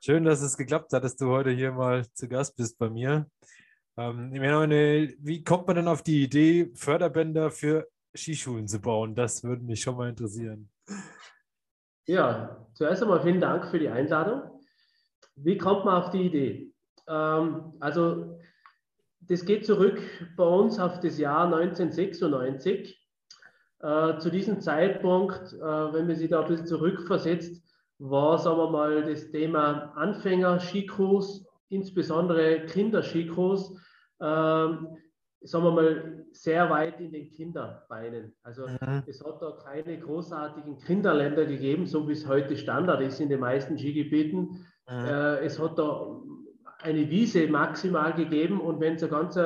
Schön, dass es geklappt hat, dass du heute hier mal zu Gast bist bei mir. Ähm, Emanuel, wie kommt man denn auf die Idee, Förderbänder für Skischulen zu bauen? Das würde mich schon mal interessieren. Ja, zuerst einmal vielen Dank für die Einladung. Wie kommt man auf die Idee? Ähm, also, das geht zurück bei uns auf das Jahr 1996. Äh, zu diesem Zeitpunkt, äh, wenn man sich da ein bisschen zurückversetzt, war, sagen wir mal, das Thema Anfänger-Skikurs, insbesondere Kinderskikurs, ähm, sagen wir mal, sehr weit in den Kinderbeinen. Also mhm. es hat da keine großartigen Kinderländer gegeben, so wie es heute Standard ist in den meisten Skigebieten. Mhm. Äh, es hat da eine Wiese maximal gegeben und wenn es eine ganz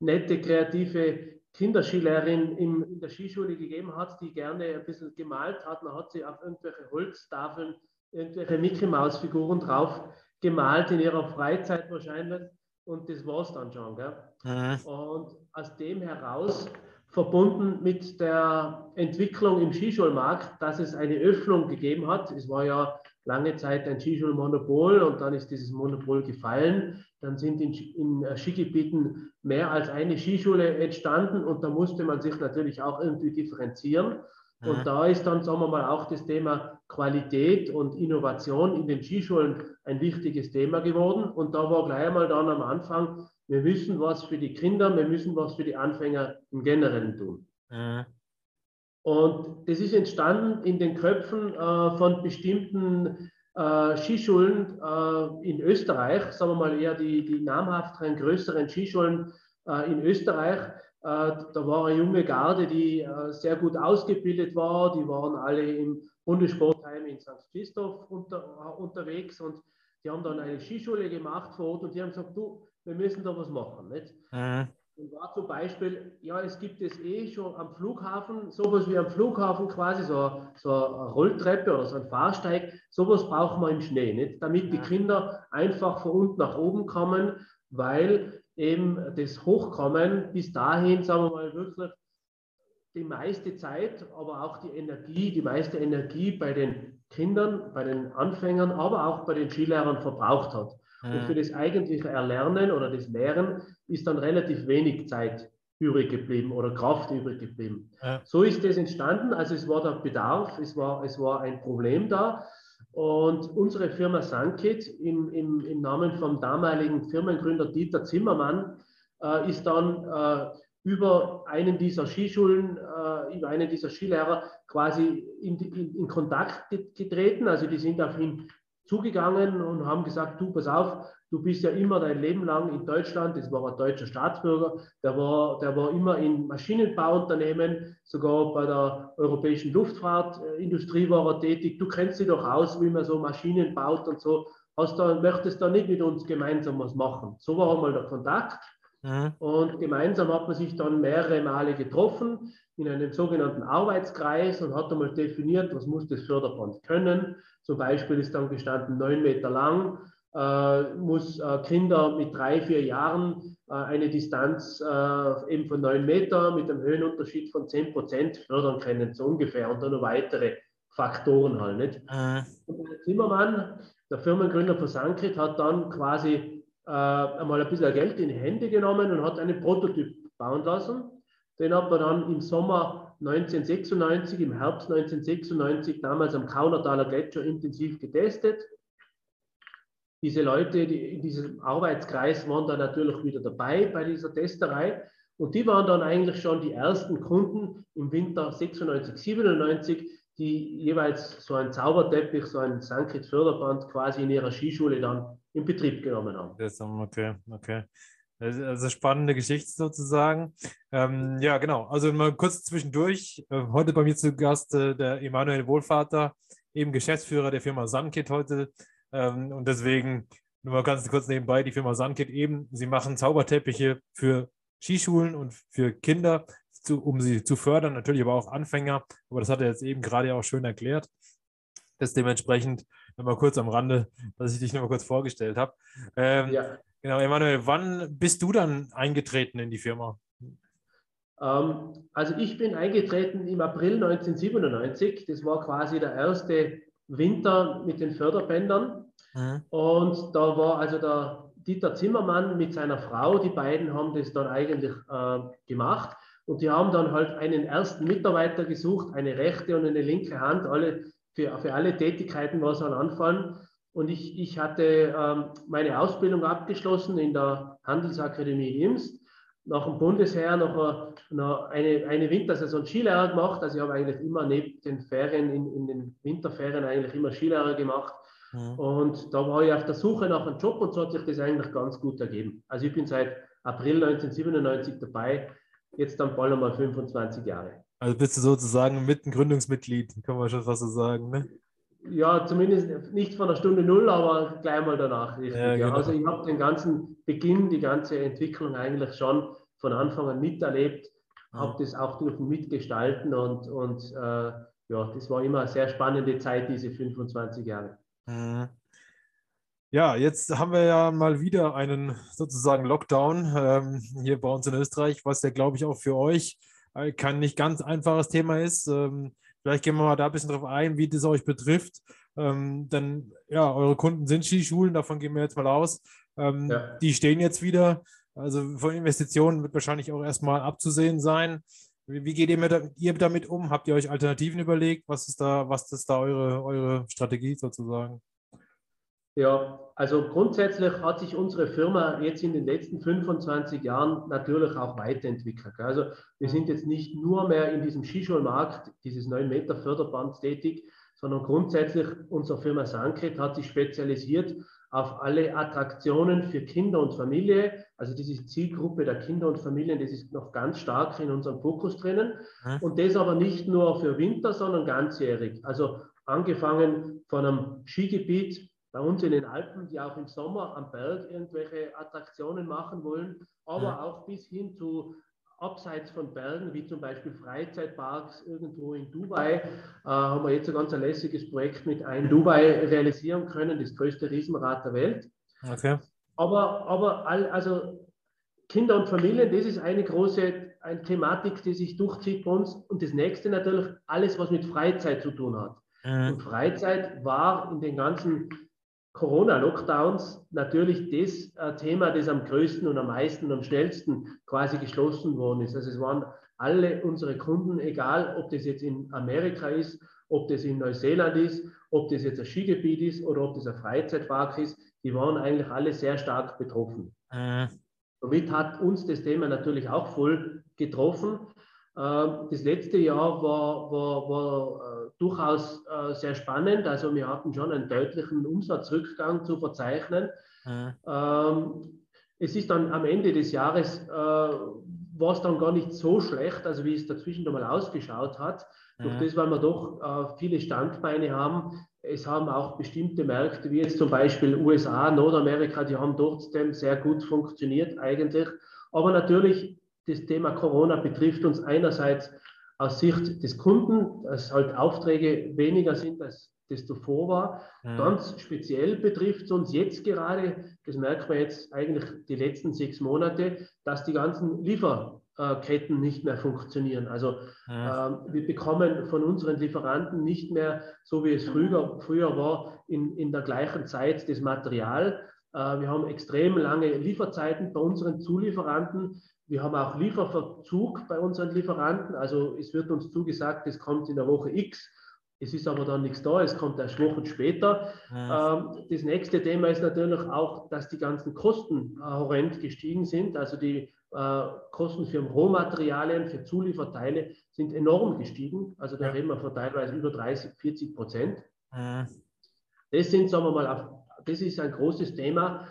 nette, kreative Kinderskilehrerin in der Skischule gegeben hat, die gerne ein bisschen gemalt hat, dann hat sie auf irgendwelche Holztafeln irgendwelche Mickey Maus Figuren drauf gemalt in ihrer Freizeit wahrscheinlich und das war es dann schon. Gell? Mhm. Und aus dem heraus verbunden mit der Entwicklung im Skischulmarkt, dass es eine Öffnung gegeben hat. Es war ja lange Zeit ein Skischulmonopol und dann ist dieses Monopol gefallen. Dann sind in, in Skigebieten mehr als eine Skischule entstanden und da musste man sich natürlich auch irgendwie differenzieren. Und mhm. da ist dann, sagen wir mal, auch das Thema Qualität und Innovation in den Skischulen ein wichtiges Thema geworden. Und da war gleich einmal dann am Anfang, wir müssen was für die Kinder, wir müssen was für die Anfänger im Generellen tun. Mhm. Und das ist entstanden in den Köpfen äh, von bestimmten äh, Skischulen äh, in Österreich, sagen wir mal eher die, die namhafteren, größeren Skischulen äh, in Österreich, da war eine junge Garde, die äh, sehr gut ausgebildet war. Die waren alle im Bundessportheim in St. Christoph unter, äh, unterwegs und die haben dann eine Skischule gemacht vor Ort und die haben gesagt, du, wir müssen da was machen. Nicht? Mhm. Und war zum Beispiel, ja, es gibt es eh schon am Flughafen, sowas wie am Flughafen quasi, so, so eine Rolltreppe oder so ein Fahrsteig, sowas brauchen wir im Schnee, nicht? damit die Kinder einfach von unten nach oben kommen, weil eben das Hochkommen bis dahin, sagen wir mal, wirklich die meiste Zeit, aber auch die Energie, die meiste Energie bei den Kindern, bei den Anfängern, aber auch bei den Skilehrern verbraucht hat. Mhm. Und für das eigentliche Erlernen oder das Lehren ist dann relativ wenig Zeit übrig geblieben oder Kraft übrig geblieben. Ja. So ist das entstanden. Also es war der Bedarf, es war, es war ein Problem da. Und unsere Firma Sunkit im, im, im Namen vom damaligen Firmengründer Dieter Zimmermann äh, ist dann äh, über einen dieser Skischulen, äh, über einen dieser Skilehrer quasi in, in, in Kontakt getreten. Also die sind auf ihn zugegangen und haben gesagt, du pass auf, du bist ja immer dein Leben lang in Deutschland, das war ein deutscher Staatsbürger, der war, der war immer in Maschinenbauunternehmen, sogar bei der europäischen Luftfahrtindustrie war er tätig. Du kennst dich doch aus, wie man so Maschinen baut und so. Hast da, möchtest da nicht mit uns gemeinsam was machen? So war einmal der Kontakt. Mhm. Und gemeinsam hat man sich dann mehrere Male getroffen in einem sogenannten Arbeitskreis und hat einmal definiert, was muss das Förderband können. Zum Beispiel ist dann gestanden, neun Meter lang, muss äh, Kinder mit drei, vier Jahren äh, eine Distanz äh, eben von neun Meter mit einem Höhenunterschied von 10 Prozent fördern können, so ungefähr. Und dann noch weitere Faktoren halt. Nicht? Mhm. Und der Zimmermann, der Firmengründer von Sankrit, hat dann quasi äh, einmal ein bisschen Geld in die Hände genommen und hat einen Prototyp bauen lassen. Den hat man dann im Sommer 1996, im Herbst 1996, damals am Kaunertaler Gletscher intensiv getestet diese Leute die in diesem Arbeitskreis waren dann natürlich wieder dabei bei dieser Testerei. Und die waren dann eigentlich schon die ersten Kunden im Winter 96, 97, die jeweils so ein Zauberteppich, so ein Sankrit-Förderband quasi in ihrer Skischule dann in Betrieb genommen haben. Okay, okay. Also spannende Geschichte sozusagen. Ähm, ja, genau. Also mal kurz zwischendurch. Äh, heute bei mir zu Gast äh, der Emanuel Wohlvater, eben Geschäftsführer der Firma Sunkit heute Ähm, und deswegen nur mal ganz kurz nebenbei, die Firma Sunkit eben, sie machen Zauberteppiche für Skischulen und für Kinder, zu, um sie zu fördern, natürlich aber auch Anfänger. Aber das hat er jetzt eben gerade auch schön erklärt. Das dementsprechend nochmal kurz am Rande, dass ich dich nochmal kurz vorgestellt habe. Ähm, ja. Genau, Emanuel, wann bist du dann eingetreten in die Firma? Ähm, also ich bin eingetreten im April 1997. Das war quasi der erste Winter mit den Förderbändern. Mhm. Und da war also der Dieter Zimmermann mit seiner Frau, die beiden haben das dann eigentlich äh, gemacht. Und die haben dann halt einen ersten Mitarbeiter gesucht, eine rechte und eine linke Hand, alle für, für alle Tätigkeiten, was an anfallen. Und ich, ich hatte ähm, meine Ausbildung abgeschlossen in der Handelsakademie Imst, nach dem Bundesheer noch, noch eine, eine Wintersaison Skilehrer gemacht. Also ich habe eigentlich immer neben den Ferien, in, in den Winterferien eigentlich immer Skilehrer gemacht. Mhm. Und da war ich auf der Suche nach einem Job und so hat sich das eigentlich ganz gut ergeben. Also ich bin seit April 1997 dabei, jetzt dann bald einmal 25 Jahre. Also bist du sozusagen Mittengründungsmitglied, kann man schon fast so sagen, ne? Ja, zumindest nicht von der Stunde Null, aber gleich mal danach. Ja, genau. Also ich habe den ganzen Beginn, die ganze Entwicklung eigentlich schon von Anfang an miterlebt, mhm. habe das auch dürfen mitgestalten und, und äh, ja, das war immer eine sehr spannende Zeit, diese 25 Jahre. Mhm. Ja, jetzt haben wir ja mal wieder einen sozusagen Lockdown ähm, hier bei uns in Österreich, was ja, glaube ich, auch für euch äh, kein nicht ganz einfaches Thema ist. Ähm, vielleicht gehen wir mal da ein bisschen drauf ein, wie das euch betrifft. Ähm, denn ja, eure Kunden sind Skischulen, davon gehen wir jetzt mal aus. Ähm, ja. Die stehen jetzt wieder. Also von Investitionen wird wahrscheinlich auch erstmal abzusehen sein. Wie, geht ihr, mit, ihr, damit um? Habt ihr euch Alternativen überlegt? Was ist da, was ist da eure, eure Strategie sozusagen? Ja, also grundsätzlich hat sich unsere Firma jetzt in den letzten 25 Jahren natürlich auch weiterentwickelt. Also wir sind jetzt nicht nur mehr in diesem Skischulmarkt, dieses 9 Meter Förderbands tätig, sondern grundsätzlich unsere Firma Sankret hat sich spezialisiert auf alle Attraktionen für Kinder und Familie. Also diese Zielgruppe der Kinder und Familien, das ist noch ganz stark in unserem Fokus drinnen. Und das aber nicht nur für Winter, sondern ganzjährig. Also angefangen von einem Skigebiet bei uns in den Alpen, die auch im Sommer am Berg irgendwelche Attraktionen machen wollen, aber ja. auch bis hin zu abseits von Bergen, wie zum Beispiel Freizeitparks irgendwo in Dubai, äh, haben wir jetzt ein ganz lässiges Projekt mit ein Dubai realisieren können, das größte Riesenrad der Welt. Okay. Aber, aber all, also Kinder und Familien, das ist eine große eine Thematik, die sich durchzieht bei uns. Und das nächste natürlich alles, was mit Freizeit zu tun hat. Mhm. Und Freizeit war in den ganzen Corona-Lockdowns natürlich das äh, Thema, das am größten und am meisten und am schnellsten quasi geschlossen worden ist. Also es waren alle unsere Kunden, egal ob das jetzt in Amerika ist, ob das in Neuseeland ist, ob das jetzt ein Skigebiet ist oder ob das ein Freizeitpark ist, die waren eigentlich alle sehr stark betroffen. Mhm. Somit hat uns das Thema natürlich auch voll getroffen. Ähm, das letzte Jahr war, war, war durchaus äh, sehr spannend. Also wir hatten schon einen deutlichen Umsatzrückgang zu verzeichnen. Mhm. Ähm, es ist dann am Ende des Jahres, äh, war es dann gar nicht so schlecht, also wie es dazwischen mal ausgeschaut hat. Mhm. Durch das, weil wir doch äh, viele Standbeine haben. Es haben auch bestimmte Märkte, wie jetzt zum Beispiel USA, Nordamerika, die haben trotzdem sehr gut funktioniert eigentlich. Aber natürlich, das Thema Corona betrifft uns einerseits aus Sicht des Kunden, dass halt Aufträge weniger sind, als das zuvor war. Mhm. Ganz speziell betrifft es uns jetzt gerade, das merkt man jetzt eigentlich die letzten sechs Monate, dass die ganzen Lieferketten nicht mehr funktionieren. Also mhm. äh, wir bekommen von unseren Lieferanten nicht mehr, so wie es früher, früher war, in, in der gleichen Zeit das Material. Äh, wir haben extrem lange Lieferzeiten bei unseren Zulieferanten. Wir haben auch Lieferverzug bei unseren Lieferanten. Also es wird uns zugesagt, es kommt in der Woche X. Es ist aber dann nichts da, es kommt erst Wochen später. Ja. Ähm, das nächste Thema ist natürlich auch, dass die ganzen Kosten horrend gestiegen sind. Also die äh, Kosten für Rohmaterialien, für Zulieferteile sind enorm gestiegen. Also da ja. reden wir von teilweise über 30, 40 Prozent. Ja. Das sind, sagen wir mal, das ist ein großes Thema.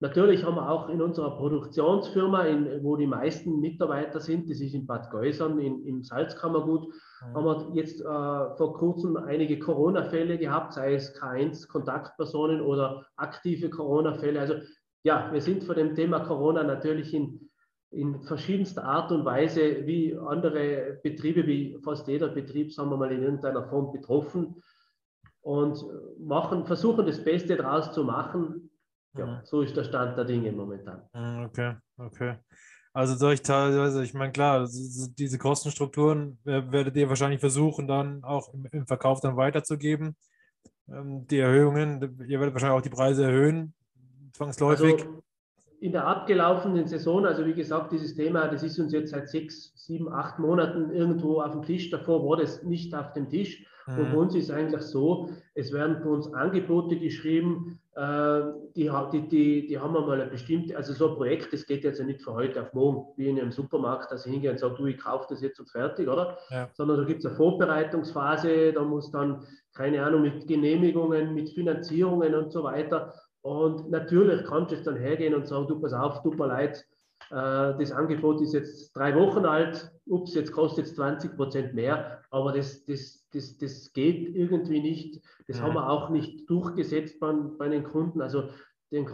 Natürlich haben wir auch in unserer Produktionsfirma, in, wo die meisten Mitarbeiter sind, das ist in Bad Geusern, in, im Salzkammergut, mhm. haben wir jetzt äh, vor kurzem einige Corona-Fälle gehabt, sei es K1-Kontaktpersonen oder aktive Corona-Fälle. Also ja, wir sind von dem Thema Corona natürlich in, in verschiedenster Art und Weise wie andere Betriebe, wie fast jeder Betrieb, sagen wir mal, in irgendeiner Form betroffen und machen, versuchen das Beste daraus zu machen ja, mhm. so ist der Stand der Dinge momentan. Mhm, okay, okay. Also durch teilweise, ich meine, klar, diese Kostenstrukturen werdet ihr wahrscheinlich versuchen, dann auch im, Verkauf dann weiterzugeben. Ähm, die Erhöhungen, ihr werdet wahrscheinlich auch die Preise erhöhen, zwangsläufig. Also in der abgelaufenen Saison, also wie gesagt, dieses Thema, das ist uns jetzt seit sechs, sieben, acht Monaten irgendwo auf dem Tisch. Davor war das nicht auf dem Tisch. Mhm. Und bei uns ist eigentlich so, es werden für uns Angebote geschrieben, äh, die, die, die, die haben wir mal eine bestimmte, also so ein Projekt, das geht jetzt ja nicht von heute auf morgen, wie in einem Supermarkt, dass ich hingehe und sage, du, ich kaufe das jetzt und fertig, oder? Ja. Sondern da gibt es eine Vorbereitungsphase, da muss dann, keine Ahnung, mit Genehmigungen, mit Finanzierungen und so weiter. Und natürlich kannst du jetzt dann hergehen und sagen, du, pass auf, tut mir leid, äh, das Angebot ist jetzt drei Wochen alt, ups, jetzt kostet es 20 Prozent mehr, aber das, das, das, das geht irgendwie nicht. Das ja. haben wir auch nicht durchgesetzt bei, bei den Kunden. Also den,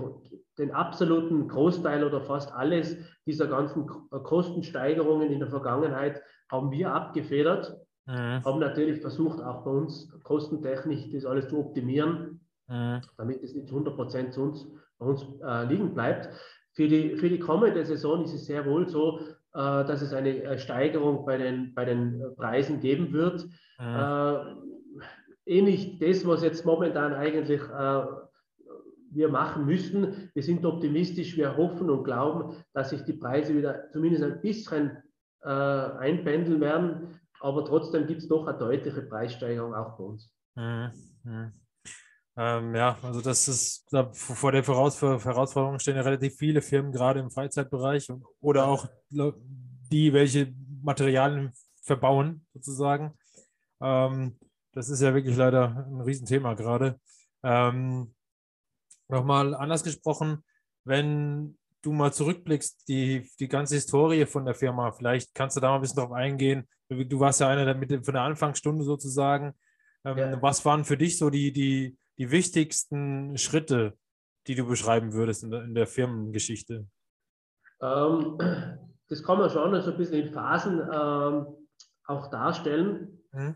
den, absoluten Großteil oder fast alles dieser ganzen Kostensteigerungen in der Vergangenheit haben wir abgefedert, ja. haben natürlich versucht, auch bei uns kostentechnisch das alles zu optimieren, ja. damit es nicht 100 Prozent zu uns, bei uns äh, liegen bleibt. Für die, für die kommende Saison ist es sehr wohl so, äh, dass es eine Steigerung bei den, bei den Preisen geben wird. Mhm. Äh, ähnlich das, was jetzt momentan eigentlich äh, wir machen müssen. Wir sind optimistisch, wir hoffen und glauben, dass sich die Preise wieder zumindest ein bisschen äh, einpendeln werden. Aber trotzdem gibt es doch eine deutliche Preissteigerung auch bei uns. Mhm. Ähm, ja, also das ist, da vor der Herausforderung stehen ja relativ viele Firmen, gerade im Freizeitbereich und, oder auch die, welche Materialien verbauen, sozusagen. Ähm, das ist ja wirklich leider ein Riesenthema gerade. Ähm, Nochmal anders gesprochen, wenn du mal zurückblickst, die, die ganze Historie von der Firma, vielleicht kannst du da mal ein bisschen drauf eingehen. Du warst ja einer der mit von der Anfangsstunde sozusagen. Ähm, ja. Was waren für dich so die, die, die wichtigsten Schritte, die du beschreiben würdest in der, in der Firmengeschichte? Ähm, das kann man schon so ein bisschen in Phasen ähm, auch darstellen. Mhm.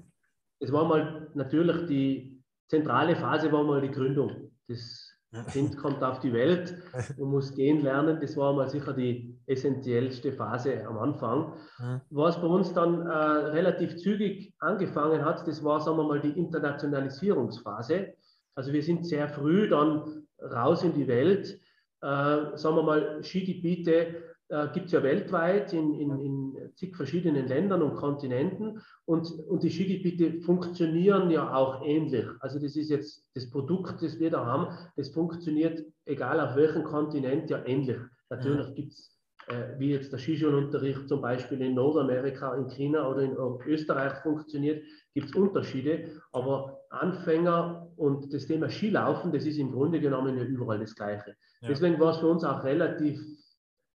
Es war mal natürlich die zentrale Phase, war mal die Gründung. Das Kind kommt auf die Welt und muss gehen lernen. Das war mal sicher die essentiellste Phase am Anfang. Mhm. Was bei uns dann äh, relativ zügig angefangen hat, das war, sagen wir mal, die Internationalisierungsphase. Also wir sind sehr früh dann raus in die Welt. Äh, sagen wir mal, Skigebiete äh, gibt es ja weltweit in, in, in zig verschiedenen Ländern und Kontinenten und, und die Skigebiete funktionieren ja auch ähnlich. Also das ist jetzt das Produkt, das wir da haben, das funktioniert egal auf welchem Kontinent ja ähnlich. Natürlich gibt es äh, wie jetzt der Skischulunterricht zum Beispiel in Nordamerika, in China oder in Österreich funktioniert, gibt es Unterschiede. Aber Anfänger und das Thema Skilaufen, das ist im Grunde genommen ja überall das Gleiche. Ja. Deswegen war es für uns auch relativ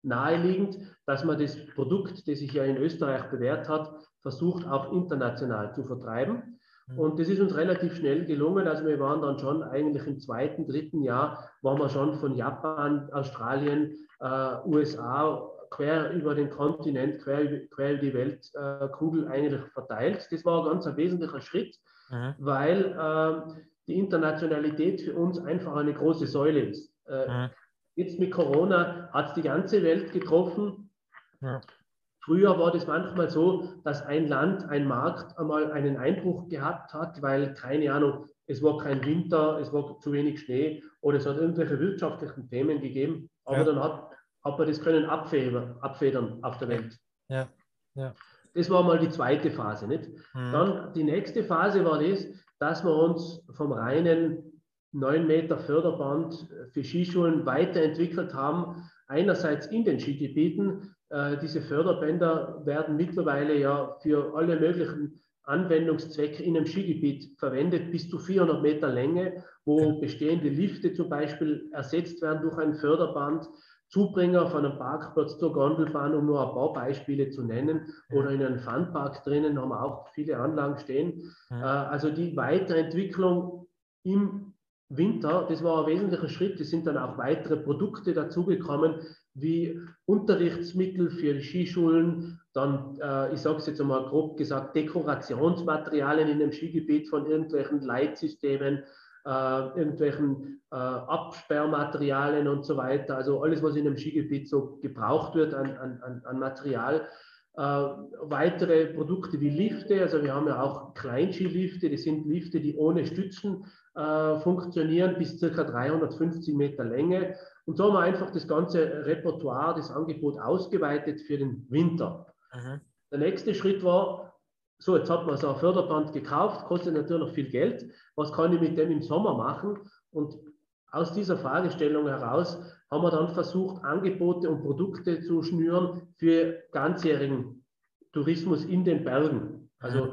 naheliegend, dass man das Produkt, das sich ja in Österreich bewährt hat, versucht auch international zu vertreiben. Mhm. Und das ist uns relativ schnell gelungen. Also wir waren dann schon eigentlich im zweiten, dritten Jahr, waren wir schon von Japan, Australien, äh, USA, quer über den Kontinent, quer, quer über die Weltkugel äh, eigentlich verteilt. Das war ein ganz ein wesentlicher Schritt, mhm. weil äh, die Internationalität für uns einfach eine große Säule ist. Äh, mhm. Jetzt mit Corona hat es die ganze Welt getroffen. Ja. Früher war das manchmal so, dass ein Land, ein Markt einmal einen Einbruch gehabt hat, weil, keine Ahnung, es war kein Winter, es war zu wenig Schnee oder es hat irgendwelche wirtschaftlichen Themen gegeben. Aber ja. dann hat, hat man das können abfedern, abfedern auf der Welt. Ja. Ja. Das war mal die zweite Phase. Nicht? Mhm. Dann die nächste Phase war das, dass wir uns vom reinen 9 Meter Förderband für Skischulen weiterentwickelt haben. Einerseits in den Skigebieten. Äh, diese Förderbänder werden mittlerweile ja für alle möglichen Anwendungszwecke in einem Skigebiet verwendet, bis zu 400 Meter Länge, wo bestehende Lifte zum Beispiel ersetzt werden durch ein Förderband, Zubringer von einem Parkplatz zur Gondelbahn, um nur ein paar Beispiele zu nennen, oder in einem Funpark drinnen haben wir auch viele Anlagen stehen. Äh, also die Weiterentwicklung im Winter, das war ein wesentlicher Schritt. Es sind dann auch weitere Produkte dazugekommen, wie Unterrichtsmittel für die Skischulen, dann, äh, ich sage es jetzt einmal grob gesagt, Dekorationsmaterialien in dem Skigebiet von irgendwelchen Leitsystemen, irgendwelchen äh, Absperrmaterialien und so weiter. Also alles, was in einem Skigebiet so gebraucht wird an, an, an Material. Äh, weitere Produkte wie Lifte, also wir haben ja auch Kleinskilifte, das sind Lifte, die ohne Stützen äh, funktionieren, bis ca. 350 Meter Länge. Und so haben wir einfach das ganze Repertoire, das Angebot ausgeweitet für den Winter. Mhm. Der nächste Schritt war, so jetzt hat man so ein Förderband gekauft, kostet natürlich noch viel Geld. Was kann ich mit dem im Sommer machen? Und aus dieser Fragestellung heraus haben wir dann versucht, Angebote und Produkte zu schnüren für ganzjährigen Tourismus in den Bergen. Also mhm.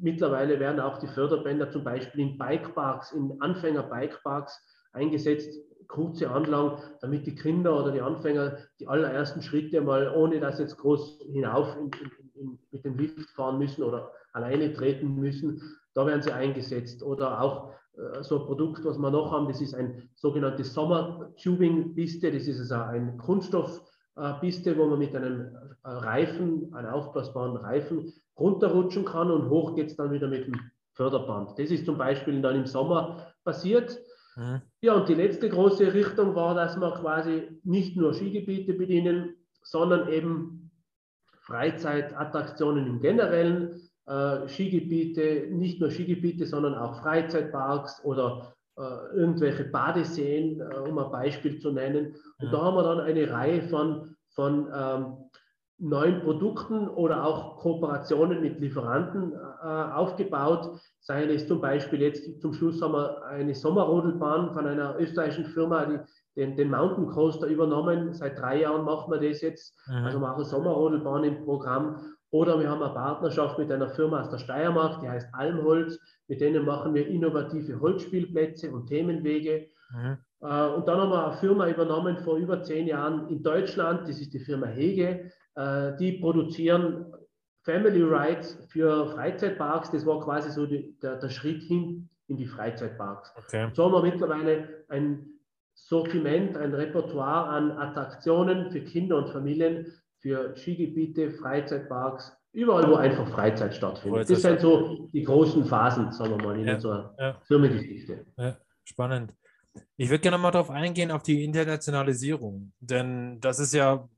mittlerweile werden auch die Förderbänder zum Beispiel in Bikeparks, in Anfänger-Bikeparks eingesetzt, kurze Anlagen, damit die Kinder oder die Anfänger die allerersten Schritte mal, ohne dass jetzt groß hinauf in, in, in, mit dem Lift fahren müssen oder alleine treten müssen, da werden sie eingesetzt. Oder auch äh, so ein Produkt, was wir noch haben, das ist ein sogenanntes Sommer-Tubing-Piste, das ist also ein Kunststoff-Piste, wo man mit einem äh, Reifen, einem aufblasbaren Reifen runterrutschen kann und hoch geht es dann wieder mit dem Förderband. Das ist zum Beispiel dann im Sommer passiert. Mhm. Ja, und die letzte große Richtung war, dass wir quasi nicht nur Skigebiete bedienen, sondern eben Freizeitattraktionen im Generellen, äh, Skigebiete, nicht nur Skigebiete, sondern auch Freizeitparks oder äh, irgendwelche Badeseen, äh, um ein Beispiel zu nennen. Und ja. da haben wir dann eine Reihe von, von ähm, neuen Produkten oder auch Kooperationen mit Lieferanten äh, aufgebaut. Seien es zum Beispiel jetzt zum Schluss haben wir eine Sommerrodelbahn von einer österreichischen Firma, die den, den Mountain Coaster übernommen. Seit drei Jahren machen wir das jetzt. Mhm. Also machen Sommerrodelbahn im Programm. Oder wir haben eine Partnerschaft mit einer Firma aus der Steiermark, die heißt Almholz. Mit denen machen wir innovative Holzspielplätze und Themenwege. Mhm. Äh, und dann haben wir eine Firma übernommen vor über zehn Jahren in Deutschland. Das ist die Firma Hege. Äh, die produzieren Family Rides für Freizeitparks. Das war quasi so die, der, der, Schritt hin in die Freizeitparks. Okay. So haben wir mittlerweile ein Sortiment, ein Repertoire an Attraktionen für Kinder und Familien, für Skigebiete, Freizeitparks, überall, wo einfach Freizeit stattfindet. Das sind so die großen Phasen, sagen wir mal, in ja, unserer ja. Firmengeschichte. Ja, spannend. Ich würde gerne mal darauf eingehen, auf die Internationalisierung, denn das ist ja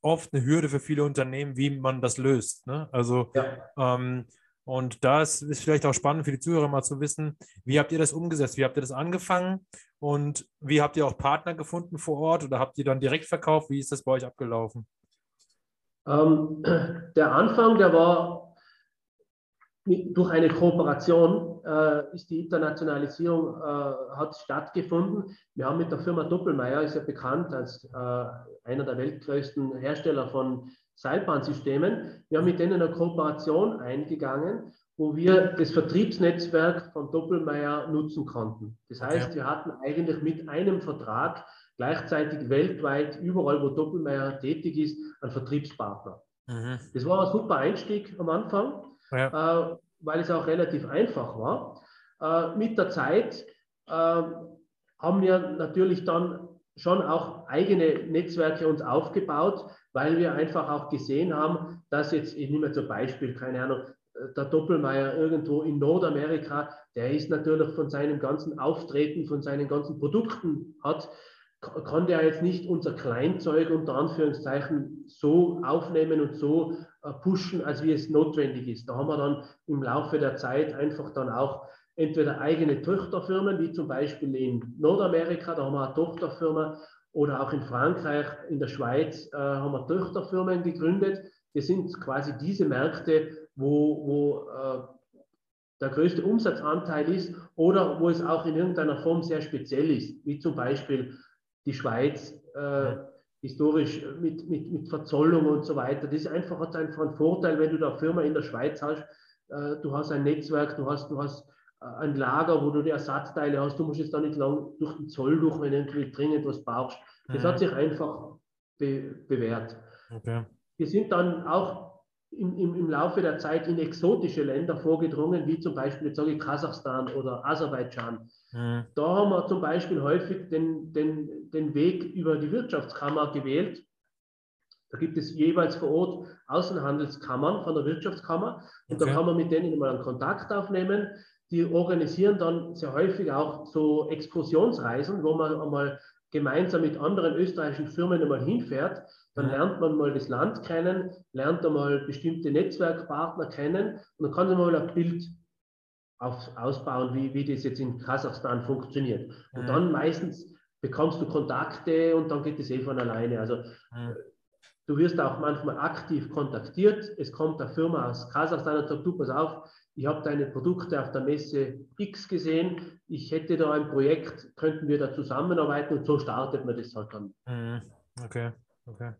oft eine Hürde für viele Unternehmen, wie man das löst. Ne? Also, ja. ähm, und das ist vielleicht auch spannend für die Zuhörer mal zu wissen, wie habt ihr das umgesetzt? Wie habt ihr das angefangen? Und wie habt ihr auch Partner gefunden vor Ort oder habt ihr dann direkt verkauft? Wie ist das bei euch abgelaufen? Ähm, der Anfang, der war durch eine Kooperation äh, ist die Internationalisierung äh, hat stattgefunden. Wir haben mit der Firma Doppelmayr, ist ja bekannt als äh, einer der weltgrößten Hersteller von Seilbahnsystemen. Wir haben mit denen eine Kooperation eingegangen, wo wir das Vertriebsnetzwerk von Doppelmayr nutzen konnten. Das heißt, okay. wir hatten eigentlich mit einem Vertrag gleichzeitig weltweit, überall wo Doppelmayr tätig ist, einen Vertriebspartner. Mhm. Das war ein super Einstieg am Anfang ja. äh, weil es auch relativ einfach war. Äh, mit der Zeit äh, haben wir natürlich dann schon auch eigene Netzwerke uns aufgebaut, weil wir einfach auch gesehen haben, dass jetzt, ich nehme zum Beispiel, keine Ahnung, der Doppelmeier irgendwo in Nordamerika, der ist natürlich von seinem ganzen Auftreten, von seinen ganzen Produkten hat, konnte er jetzt nicht unser Kleinzeug unter Anführungszeichen so aufnehmen und so äh, pushen, als wie es notwendig ist. Da haben wir dann im Laufe der Zeit einfach dann auch entweder eigene Tochterfirmen, wie zum Beispiel in Nordamerika, da haben wir eine Tochterfirma, oder auch in Frankreich, in der Schweiz äh, haben wir Tochterfirmen gegründet. Das sind quasi diese Märkte, wo, wo äh, der größte Umsatzanteil ist oder wo es auch in irgendeiner Form sehr speziell ist, wie zum Beispiel die Schweiz, äh, historisch mit, mit, mit Verzollung und so weiter. Das ist einfach, hat einfach einen Vorteil, wenn du da Firma in der Schweiz hast. Äh, du hast ein Netzwerk, du hast, du hast ein Lager, wo du die Ersatzteile hast. Du musst jetzt da nicht lang durch den Zoll durch, wenn du irgendwie dringend was brauchst. Das mhm. hat sich einfach be bewährt. Okay. Wir sind dann auch im, im, im Laufe der Zeit in exotische Länder vorgedrungen, wie zum Beispiel, jetzt sage ich Kasachstan oder Aserbaidschan. Mhm. Da haben wir zum Beispiel häufig den, den, den Weg über die Wirtschaftskammer gewählt. Da gibt es jeweils vor Ort Außenhandelskammern von der Wirtschaftskammer und okay. da kann man mit denen mal einen Kontakt aufnehmen. Die organisieren dann sehr häufig auch so Exkursionsreisen, wo man einmal gemeinsam mit anderen österreichischen Firmen einmal hinfährt. Dann lernt man mal das Land kennen, lernt einmal bestimmte Netzwerkpartner kennen und dann kann man mal ein Bild auf, ausbauen, wie, wie das jetzt in Kasachstan funktioniert. Und dann meistens bekommst du Kontakte und dann geht es eh von alleine. Also. Du wirst auch manchmal aktiv kontaktiert. Es kommt eine Firma aus Kasachstan und sagt, du pass auf, ich habe deine Produkte auf der Messe X gesehen, ich hätte da ein Projekt, könnten wir da zusammenarbeiten und so startet man das halt dann. Mhm. Okay, okay.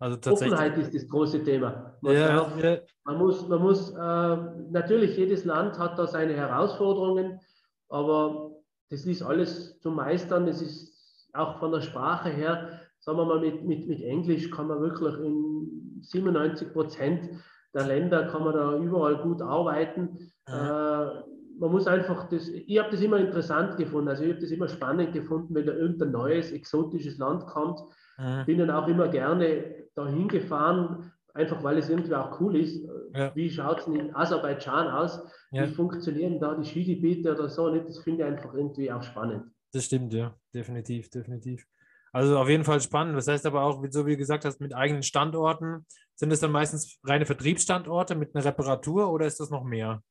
Also Offenheit ist das große Thema. Man, ja, darf, ja. man muss, man muss äh, natürlich, jedes Land hat da seine Herausforderungen, aber das ist alles zu meistern. Es ist auch von der Sprache her, sagen wir mal, mit, mit, mit Englisch kann man wirklich in 97 Prozent der Länder kann man da überall gut arbeiten. Ja. Äh, man muss einfach das, ich habe das immer interessant gefunden, also ich habe das immer spannend gefunden, wenn da irgendein neues, exotisches Land kommt. Mhm. Bin dann auch immer gerne dahin gefahren, einfach weil es irgendwie auch cool ist. Ja. Wie schaut es in Aserbaidschan aus? Ja. Wie funktionieren da die Skigebiete oder so? Das finde ich einfach irgendwie auch spannend. Das stimmt, ja, definitiv, definitiv. Also auf jeden Fall spannend. Das heißt aber auch, so wie du gesagt hast, mit eigenen Standorten. Sind es dann meistens reine Vertriebsstandorte mit einer Reparatur oder ist das noch mehr?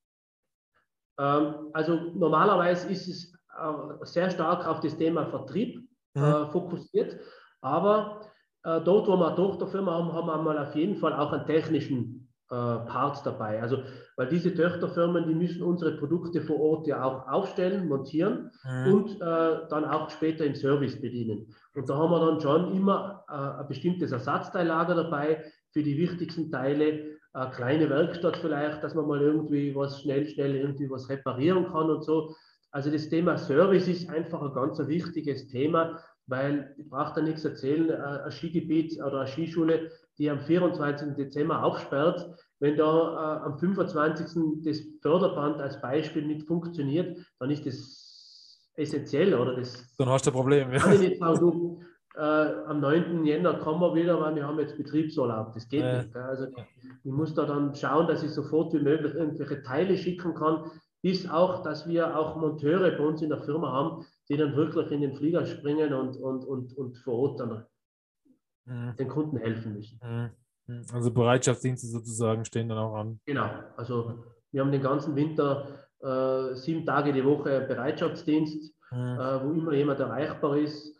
Ähm, also normalerweise ist es äh, sehr stark auf das Thema Vertrieb mhm. äh, fokussiert, aber äh, dort, wo wir eine Tochterfirma haben, haben wir mal auf jeden Fall auch einen technischen Part dabei. Also, weil diese Töchterfirmen, die müssen unsere Produkte vor Ort ja auch aufstellen, montieren mhm. und äh, dann auch später im Service bedienen. Und da haben wir dann schon immer äh, ein bestimmtes Ersatzteillager dabei für die wichtigsten Teile, eine kleine Werkstatt vielleicht, dass man mal irgendwie was schnell, schnell irgendwie was reparieren kann und so. Also das Thema Service ist einfach ein ganz wichtiges Thema, weil ich brauche da nichts erzählen, äh, ein Skigebiet oder eine Skischule, die am 24. Dezember aufsperrt, wenn da äh, am 25. das Förderband als Beispiel nicht funktioniert, dann ist das essentiell oder das. Dann hast du ein Problem. Ja. Kann ich nicht sagen, du, äh, am 9. Jänner kommen wir wieder, weil wir haben jetzt Betriebsurlaub. Das geht äh. nicht. Also ich muss da dann schauen, dass ich sofort wie möglich irgendwelche Teile schicken kann, bis auch, dass wir auch Monteure bei uns in der Firma haben, die dann wirklich in den Flieger springen und, und, und, und vor Ort dann mhm. den Kunden helfen müssen. Mhm. Mhm. Also Bereitschaftsdienste sozusagen stehen dann auch an. Genau, also wir haben den ganzen Winter äh, sieben Tage die Woche Bereitschaftsdienst, mhm. äh, wo immer jemand erreichbar ist.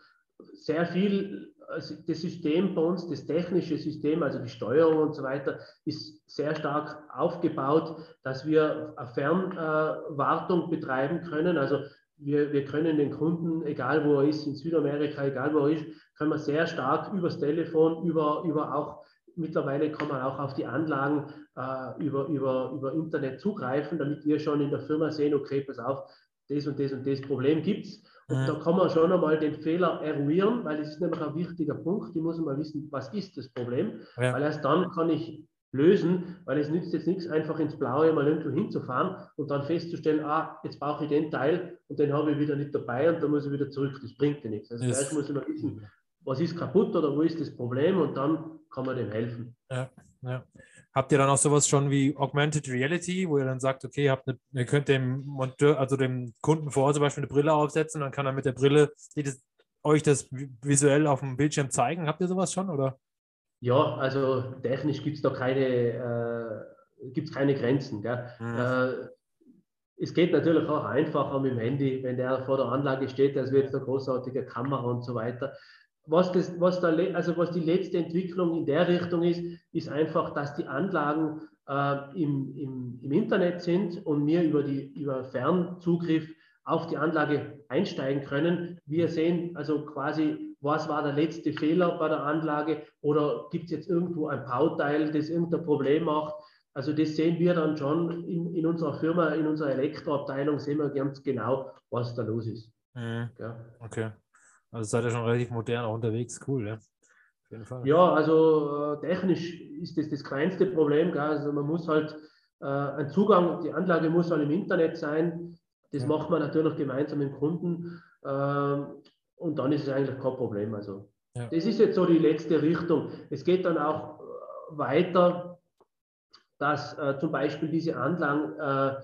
Sehr viel, also das System bei uns, das technische System, also die Steuerung und so weiter, ist sehr stark aufgebaut, dass wir eine Fernwartung betreiben können. Also wir, wir können den Kunden, egal wo er ist, in Südamerika, egal wo er ist, können wir sehr stark übers Telefon, über, über auch, mittlerweile kann man auch auf die Anlagen äh, über, über, über Internet zugreifen, damit wir schon in der Firma sehen, okay, pass auf, das und das und das Problem gibt es. Und mhm. da kann man schon einmal den Fehler eruieren, weil das ist nämlich ein wichtiger Punkt. Ich muss mal wissen, was ist das Problem, ja. weil erst dann kann ich lösen, weil es nützt jetzt nichts, einfach ins Blaue mal irgendwo hinzufahren und dann festzustellen, ah, jetzt brauche ich den Teil und den habe ich wieder nicht dabei und dann muss ich wieder zurück. Das bringt ja nichts. Also yes. muss ich mal wissen, was ist kaputt oder wo ist das Problem und dann kann man dem helfen. Ja, ja. Habt ihr dann auch sowas schon wie Augmented Reality, wo ihr dann sagt, okay, eine, ihr könnt dem Monteur, also dem Kunden vor Ort zum Beispiel eine Brille aufsetzen, dann kann er mit der Brille das, euch das visuell auf dem Bildschirm zeigen. Habt ihr sowas schon oder? Ja, also technisch gibt es da keine, äh, gibt's keine Grenzen. Mhm. Äh, es geht natürlich auch einfacher mit dem Handy, wenn der vor der Anlage steht, als wird eine großartige Kamera und so weiter. Was, das, was, da, also was die letzte Entwicklung in der Richtung ist, ist einfach, dass die Anlagen äh, im, im, im Internet sind und wir über, die, über Fernzugriff auf die Anlage einsteigen können. Wir sehen also quasi was war der letzte Fehler bei der Anlage oder gibt es jetzt irgendwo ein Bauteil, das irgendein Problem macht. Also das sehen wir dann schon in, in unserer Firma, in unserer Elektroabteilung, sehen wir ganz genau, was da los ist. Mhm. Ja. Okay. Also seid ihr schon relativ modern auch unterwegs, cool, ja. Ja, also äh, technisch ist das das kleinste Problem. Gell? Also man muss halt äh, ein Zugang, die Anlage muss halt im Internet sein. Das ja. macht man natürlich gemeinsam mit dem Kunden. Äh, und dann ist es eigentlich kein Problem. Also ja. das ist jetzt so die letzte Richtung. Es geht dann auch äh, weiter, dass äh, zum Beispiel diese Anlagen äh,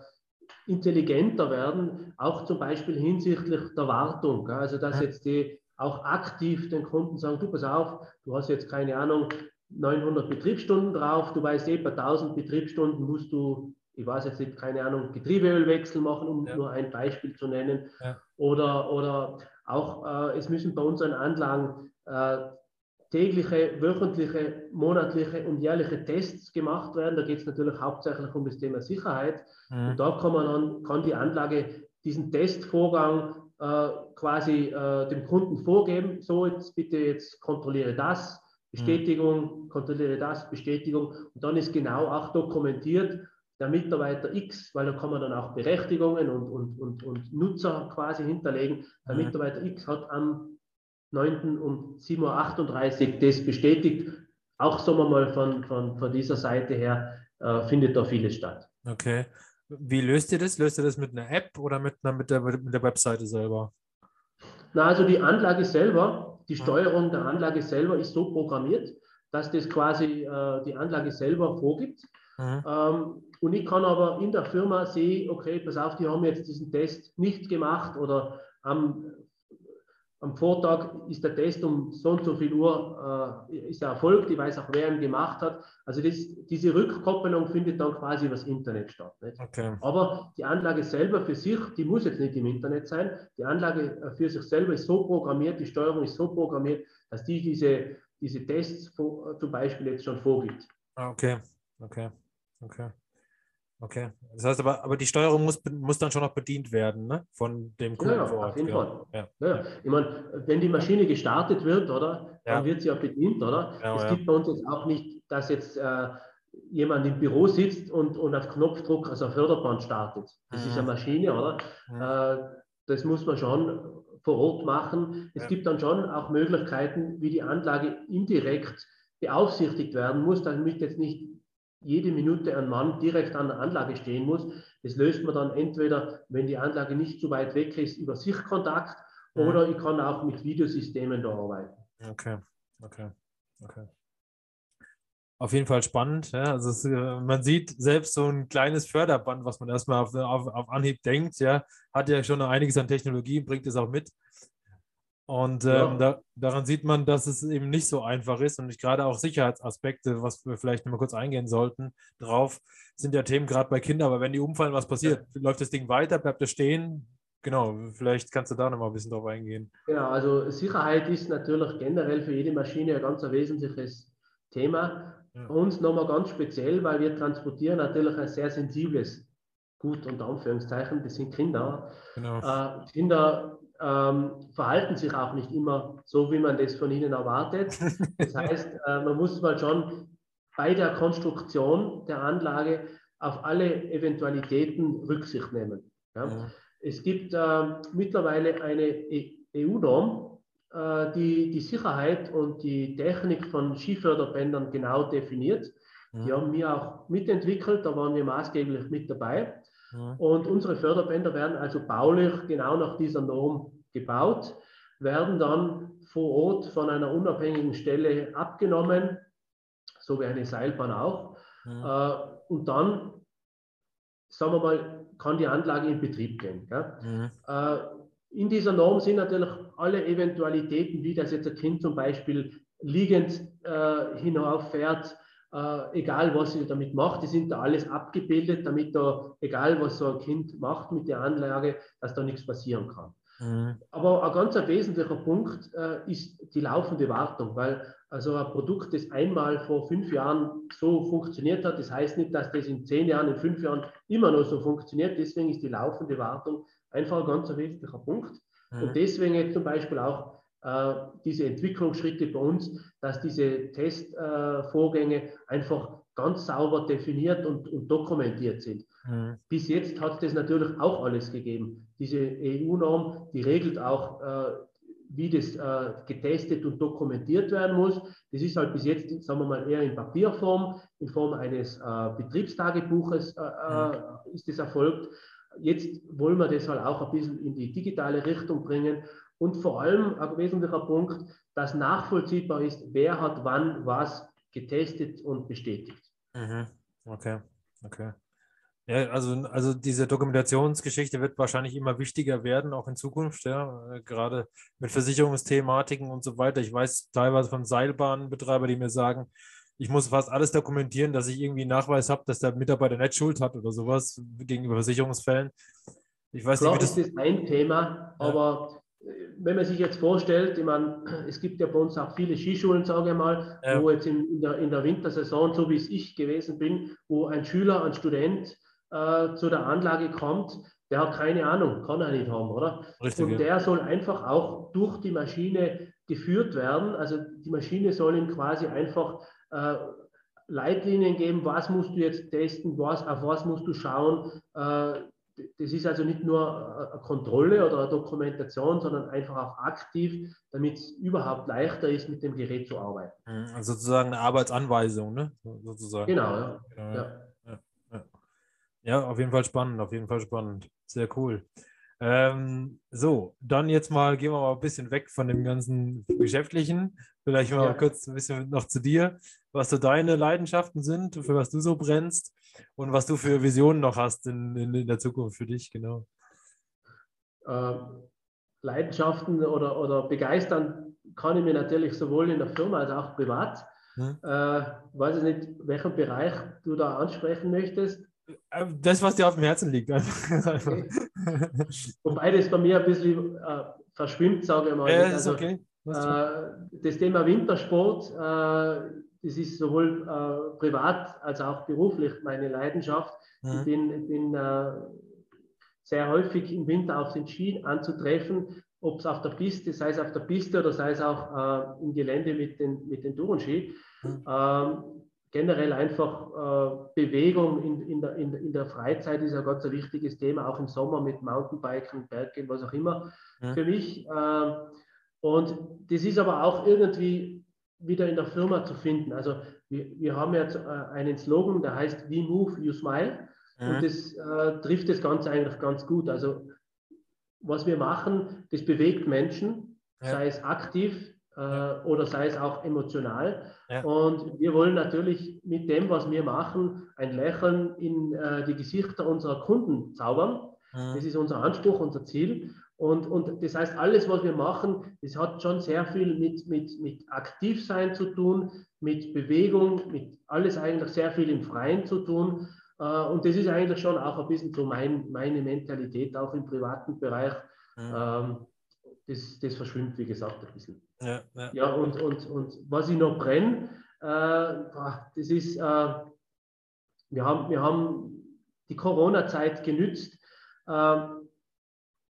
intelligenter werden, auch zum Beispiel hinsichtlich der Wartung. Also dass jetzt die auch aktiv den Kunden sagen, du pass auf, du hast jetzt keine Ahnung, 900 Betriebsstunden drauf, du weißt eh, bei 1000 Betriebsstunden musst du, ich weiß jetzt nicht, keine Ahnung, Getriebeölwechsel machen, um ja. nur ein Beispiel zu nennen. Ja. Oder, oder auch, äh, es müssen bei unseren Anlagen äh, tägliche, wöchentliche, monatliche und jährliche Tests gemacht werden. Da geht es natürlich hauptsächlich um das Thema Sicherheit. Mhm. Und da kann man dann, kann die Anlage diesen Testvorgang äh, quasi äh, dem Kunden vorgeben, so jetzt bitte jetzt kontrolliere das, Bestätigung, kontrolliere das, Bestätigung und dann ist genau auch dokumentiert, der Mitarbeiter X, weil da kann man dann auch Berechtigungen und, und, und, und Nutzer quasi hinterlegen. Der mhm. Mitarbeiter X hat am 9. um 7.38 Uhr das bestätigt. Auch sagen wir mal von, von, von dieser Seite her äh, findet da vieles statt. Okay. Wie löst ihr das? Löst ihr das mit einer App oder mit, einer, mit, der, mit der Webseite selber? Na, also die Anlage selber, die Steuerung der Anlage selber ist so programmiert, dass das quasi äh, die Anlage selber vorgibt. Mhm. Ähm, und ich kann aber in der Firma sehen, okay, pass auf, die haben jetzt diesen Test nicht gemacht oder am am Vortag ist der Test um so und so viel Uhr äh, ist er erfolgt. Ich weiß auch, wer ihn gemacht hat. Also das, diese Rückkoppelung findet dann quasi übers Internet statt. Okay. Aber die Anlage selber für sich, die muss jetzt nicht im Internet sein. Die Anlage äh, für sich selber ist so programmiert, die Steuerung ist so programmiert, dass die diese, diese Tests zum Beispiel jetzt schon vorgibt. Ah, okay, okay, okay. Okay. Das heißt aber, aber die Steuerung muss, muss dann schon noch bedient werden, ne? Von dem Kunden ja, vor Ort. Auf jeden Fall. Ja. Ja. Ich meine, wenn die Maschine gestartet wird, oder, dann wird sie ja bedient, oder? es gibt bei uns jetzt auch nicht, dass jetzt äh, jemand im Büro sitzt und, und auf Knopfdruck also ein Förderband startet. Das mhm. ist eine Maschine, oder? Mhm. Äh, das muss man schon vor Ort machen. Es gibt dann schon auch Möglichkeiten, wie die Anlage indirekt beaufsichtigt werden muss, damit jetzt nicht jede Minute ein Mann direkt an der Anlage stehen muss. Das löst man dann entweder, wenn die Anlage nicht zu weit weg ist, über Sichtkontakt mhm. oder ich kann auch mit Videosystemen da arbeiten. Okay, okay, okay. Auf jeden Fall spannend. Ja? Also es, äh, man sieht selbst so ein kleines Förderband, was man erstmal auf, auf, auf Anhieb denkt, ja, hat ja schon einiges an Technologie, bringt es auch mit. Und ähm, ja. da, daran sieht man, dass es eben nicht so einfach ist und gerade auch Sicherheitsaspekte, was wir vielleicht mal kurz eingehen sollten, drauf sind ja Themen gerade bei Kindern, aber wenn die umfallen, was passiert? Ja. Läuft das Ding weiter, bleibt es stehen? Genau, vielleicht kannst du da nochmal ein bisschen drauf eingehen. Genau, also Sicherheit ist natürlich generell für jede Maschine ein ganz wesentliches Thema. Ja. Uns nochmal ganz speziell, weil wir transportieren natürlich ein sehr sensibles Gut unter Anführungszeichen, das sind Kinder. Genau. Äh, Kinder ähm, verhalten sich auch nicht immer so, wie man das von ihnen erwartet. Das heißt, äh, man muss mal schon bei der Konstruktion der Anlage auf alle Eventualitäten Rücksicht nehmen. Ja. Ja. Es gibt äh, mittlerweile eine EU-Norm, äh, die die Sicherheit und die Technik von Skiförderbändern genau definiert. Ja. Die haben wir auch mitentwickelt, da waren wir maßgeblich mit dabei. Und unsere Förderbänder werden also baulich genau nach dieser Norm gebaut, werden dann vor Ort von einer unabhängigen Stelle abgenommen, so wie eine Seilbahn auch. Mhm. Äh, und dann, sagen wir mal, kann die Anlage in Betrieb gehen. Mhm. Äh, in dieser Norm sind natürlich alle Eventualitäten, wie das jetzt ein Kind zum Beispiel liegend äh, hinauffährt, äh, egal was sie damit macht, die sind da alles abgebildet, damit da, egal was so ein Kind macht mit der Anlage, dass da nichts passieren kann. Mhm. Aber ein ganz wesentlicher Punkt äh, ist die laufende Wartung, weil also ein Produkt, das einmal vor fünf Jahren so funktioniert hat, das heißt nicht, dass das in zehn Jahren, in fünf Jahren immer noch so funktioniert. Deswegen ist die laufende Wartung einfach ein ganz wesentlicher Punkt. Mhm. Und deswegen jetzt zum Beispiel auch diese Entwicklungsschritte bei uns, dass diese Testvorgänge äh, einfach ganz sauber definiert und, und dokumentiert sind. Mhm. Bis jetzt hat es das natürlich auch alles gegeben. Diese EU-Norm, die regelt auch, äh, wie das äh, getestet und dokumentiert werden muss. Das ist halt bis jetzt, sagen wir mal, eher in Papierform, in Form eines äh, Betriebstagebuches mhm. ist das erfolgt. Jetzt wollen wir das halt auch ein bisschen in die digitale Richtung bringen und vor allem ein wesentlicher Punkt, dass nachvollziehbar ist, wer hat wann was getestet und bestätigt. Mhm. Okay, okay. Ja, also, also diese Dokumentationsgeschichte wird wahrscheinlich immer wichtiger werden, auch in Zukunft, ja, gerade mit Versicherungsthematiken und so weiter. Ich weiß teilweise von Seilbahnbetreibern, die mir sagen, ich muss fast alles dokumentieren, dass ich irgendwie einen Nachweis habe, dass der Mitarbeiter nicht Schuld hat oder sowas gegenüber Versicherungsfällen. Ich weiß Klar, nicht, wie das ist ein Thema, aber wenn man sich jetzt vorstellt, ich meine, es gibt ja bei uns auch viele Skischulen, sage ich mal, ja. wo jetzt in, in, der, in der Wintersaison, so wie es ich gewesen bin, wo ein Schüler, ein Student äh, zu der Anlage kommt, der hat keine Ahnung, kann er nicht haben, oder? Richtig, und der ja. soll einfach auch durch die Maschine geführt werden. Also die Maschine soll ihm quasi einfach äh, Leitlinien geben, was musst du jetzt testen, was, auf was musst du schauen. Äh, das ist also nicht nur eine Kontrolle oder eine Dokumentation, sondern einfach auch aktiv, damit es überhaupt leichter ist, mit dem Gerät zu arbeiten. Mhm, also sozusagen eine Arbeitsanweisung, ne? Sozusagen. Genau, ja. Ja, ja. ja. ja, auf jeden Fall spannend, auf jeden Fall spannend. Sehr cool. Ähm, so, dann jetzt mal gehen wir mal ein bisschen weg von dem ganzen Geschäftlichen. Vielleicht mal ja. kurz ein bisschen noch zu dir, was so deine Leidenschaften sind, für was du so brennst und was du für Visionen noch hast in, in, in der Zukunft für dich, genau. Äh, Leidenschaften oder, oder begeistern kann ich mir natürlich sowohl in der Firma als auch privat. Hm. Äh, weiß ich nicht, welchen Bereich du da ansprechen möchtest. Äh, das, was dir auf dem Herzen liegt. Okay. Wobei das bei mir ein bisschen äh, verschwimmt, sage ich mal. Ja, also, okay. Äh, das Thema Wintersport, äh, das ist sowohl äh, privat als auch beruflich meine Leidenschaft. Mhm. Ich bin, bin äh, sehr häufig im Winter auf den Ski anzutreffen, ob es auf der Piste, sei es auf der Piste oder sei es auch äh, im Gelände mit den, mit den Tourenski. Mhm. Ähm, generell einfach äh, Bewegung in, in, der, in, in, der Freizeit ist ein ganz ein wichtiges Thema, auch im Sommer mit Mountainbiken, Berggehen, was auch immer mhm. für mich. Äh, und das ist aber auch irgendwie wieder in der Firma zu finden. Also wir, wir haben jetzt äh, einen Slogan, der heißt We Move, You Smile. Mhm. Und das äh, trifft das Ganze eigentlich ganz gut. Also was wir machen, das bewegt Menschen, ja. sei es aktiv ja. oder sei es auch emotional. Ja. Und wir wollen natürlich mit dem, was wir machen, ein Lächeln in äh, die Gesichter unserer Kunden zaubern. Mhm. Das ist unser Anspruch, unser Ziel. Und, und das heißt, alles, was wir machen, das hat schon sehr viel mit, mit, mit Aktivsein zu tun, mit Bewegung, mit alles eigentlich sehr viel im Freien zu tun. Äh, und das ist eigentlich schon auch ein bisschen so mein, meine Mentalität, auch im privaten Bereich. Mhm. Das, das verschwimmt, wie gesagt, ein bisschen. Ja, ja. ja und, und, und was ich noch brenne, äh, das ist, äh, wir, haben, wir haben die Corona-Zeit genützt,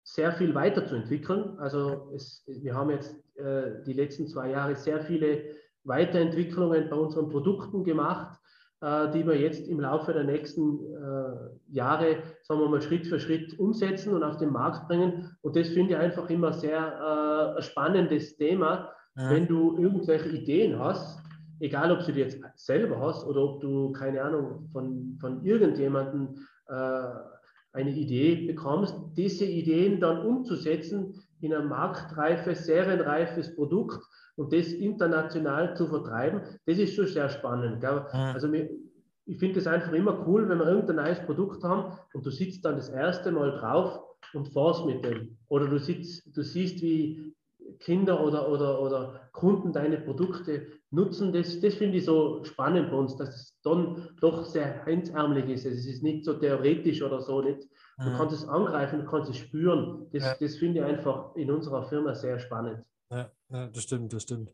sehr viel weiterzuentwickeln. Also es, wir haben jetzt äh, die letzten zwei Jahre sehr viele Weiterentwicklungen bei unseren Produkten gemacht, äh, die wir jetzt im Laufe der nächsten äh, Jahre, sagen wir mal, Schritt für Schritt umsetzen und auf den Markt bringen. Und das finde ich einfach immer sehr äh, ein spannendes Thema, ja. wenn du irgendwelche Ideen hast, egal ob du die jetzt selber hast oder ob du, keine Ahnung, von, von irgendjemandem äh, eine Idee bekommst, diese Ideen dann umzusetzen in ein marktreifes, serienreifes Produkt und das international zu vertreiben, das ist schon sehr spannend. Gell? Also mir, ich finde es einfach immer cool, wenn wir irgendein neues Produkt haben und du sitzt dann das erste Mal drauf und fährst mit dem. Oder du, sitzt, du siehst, wie Kinder oder, oder, oder Kunden deine Produkte nutzen. Das, das finde ich so spannend bei uns, dass es dann doch sehr hemdsärmelig ist. Es ist nicht so theoretisch oder so. Nicht. Du mhm. kannst es angreifen, du kannst es spüren. Das, ja. das finde ich einfach in unserer Firma sehr spannend. Ja, ja, das stimmt, das stimmt.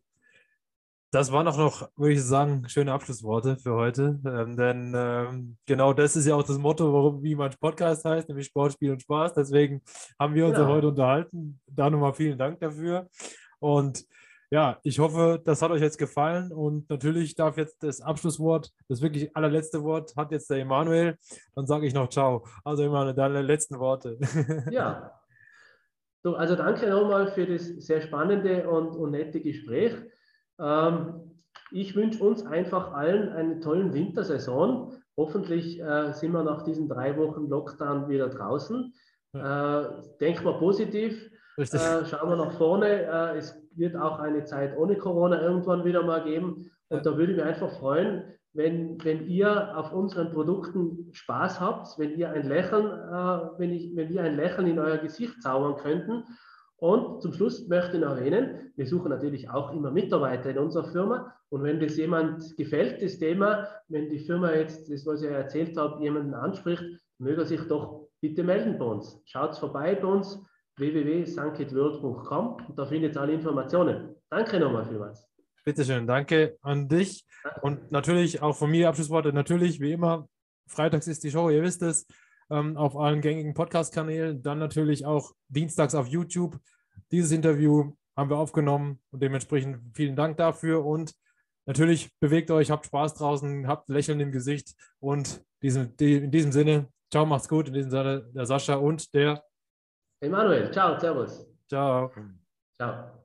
Das waren auch noch, würde ich sagen, schöne Abschlussworte für heute. Ähm, denn ähm, genau das ist ja auch das Motto, warum, wie mein Podcast heißt, nämlich Sport, Spiel und Spaß. Deswegen haben wir uns ja. heute unterhalten. Da nochmal vielen Dank dafür. Und ja, ich hoffe, das hat euch jetzt gefallen. Und natürlich darf jetzt das Abschlusswort, das wirklich allerletzte Wort, hat jetzt der Emanuel. Dann sage ich noch Ciao. Also Emanuel, deine letzten Worte. Ja. So, also danke nochmal für das sehr spannende und, und nette Gespräch. Ähm, ich wünsche uns einfach allen eine tolle Wintersaison. Hoffentlich äh, sind wir nach diesen drei Wochen Lockdown wieder draußen. Ja. Äh, denkt mal positiv. Äh, schauen wir nach vorne. Äh, es wird auch eine Zeit ohne Corona irgendwann wieder mal geben. Und ja. da würde ich mich einfach freuen, wenn, wenn ihr auf unseren Produkten Spaß habt, wenn ihr ein Lächeln, äh, wenn, ich, wenn wir ein Lächeln in euer Gesicht zaubern könnten. Und zum Schluss möchte ich noch erwähnen, wir suchen natürlich auch immer Mitarbeiter in unserer Firma. Und wenn das jemand gefällt, das Thema, wenn die Firma jetzt, das was ich erzählt habe, jemanden anspricht, möge er sich doch bitte melden bei uns. Schaut vorbei bei uns www.sankitworld.com und da findet ihr alle Informationen. Danke nochmal vielmals. Bitteschön, danke an dich und natürlich auch von mir Abschlussworte. Natürlich, wie immer, freitags ist die Show, ihr wisst es, ähm, auf allen gängigen Podcast-Kanälen, dann natürlich auch dienstags auf YouTube. Dieses Interview haben wir aufgenommen und dementsprechend vielen Dank dafür und natürlich bewegt euch, habt Spaß draußen, habt Lächeln im Gesicht und diesem, in diesem Sinne, ciao, macht's gut. In diesem Sinne, der Sascha und der Emanuel. Ciao, servus. Ciao. Ciao.